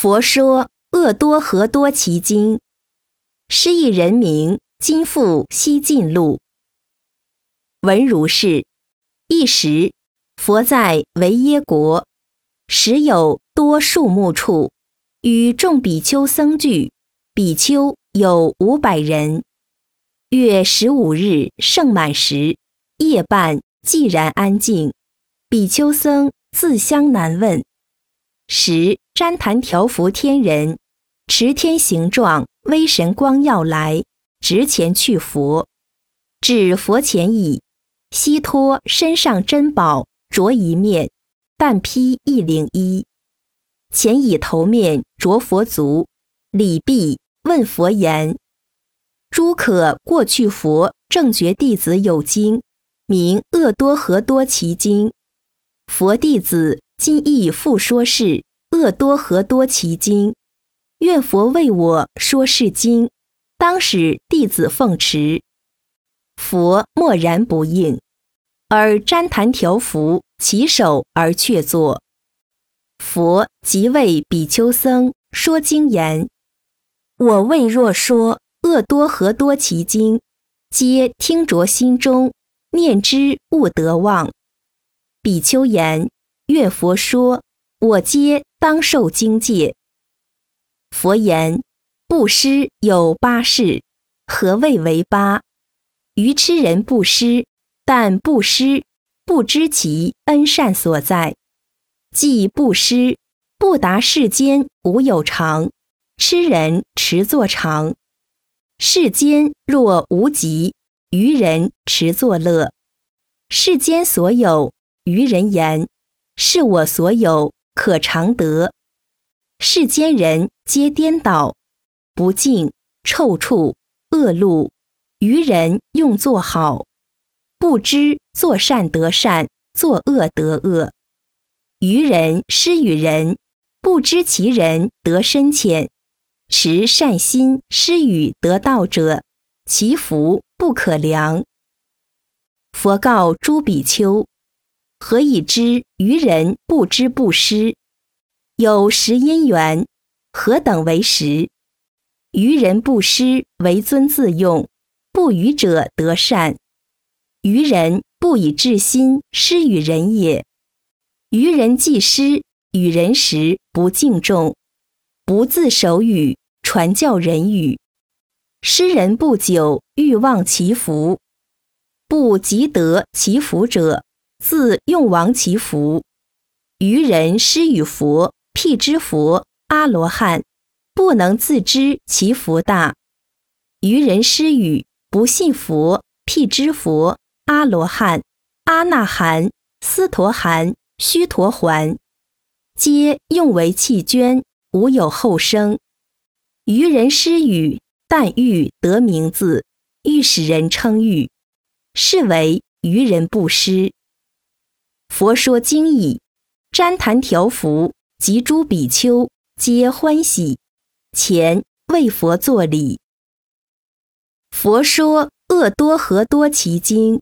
佛说《恶多何多奇经》，失意人名今复西晋录。闻如是：一时，佛在维耶国，时有多树木处，与众比丘僧聚，比丘有五百人。月十五日盛满时，夜半寂然安静，比丘僧自相难问。十旃檀调伏天人，持天形状威神光耀来，直前去佛，至佛前已，悉托身上珍宝，着一面，但披一领衣，前以头面着佛足，礼毕，问佛言：“诸可过去佛正觉弟子有经，名恶多何多其经，佛弟子。”今亦复说是恶多何多其经，愿佛为我说是经，当使弟子奉持。佛默然不应，而旃檀调伏起手而却坐。佛即为比丘僧说经言：我未若说恶多何多其经，皆听着心中，念之勿得忘。比丘言。愿佛说，我皆当受经戒。佛言：布施有八事，何谓为八？愚痴人布施，但布施不知其恩善所在。即布施不达世间无有常，痴人持作常。世间若无极，愚人持作乐。世间所有，愚人言。是我所有可常得，世间人皆颠倒，不敬、臭处、恶路，愚人用作好，不知作善得善，作恶得恶。愚人施与人，不知其人得深浅，持善心施与得道者，其福不可量。佛告诸比丘。何以知愚人不知不施？有十因缘，何等为十？愚人不施为尊自用，不愚者得善。愚人不以至心施与人也。愚人既施与人时，不敬重，不自守语，传教人语。施人不久，欲望其福，不及得其福者。自用亡其福，愚人施与佛，辟之佛阿罗汉，不能自知其福大。愚人施与不信佛，辟之佛阿罗汉、阿那含、斯陀含、须陀环，皆用为弃捐，无有后生。愚人施与，但欲得名字，欲使人称誉，是为愚人不施。佛说经已，旃檀调伏及诸比丘皆欢喜，前为佛作礼。佛说恶多和多其经。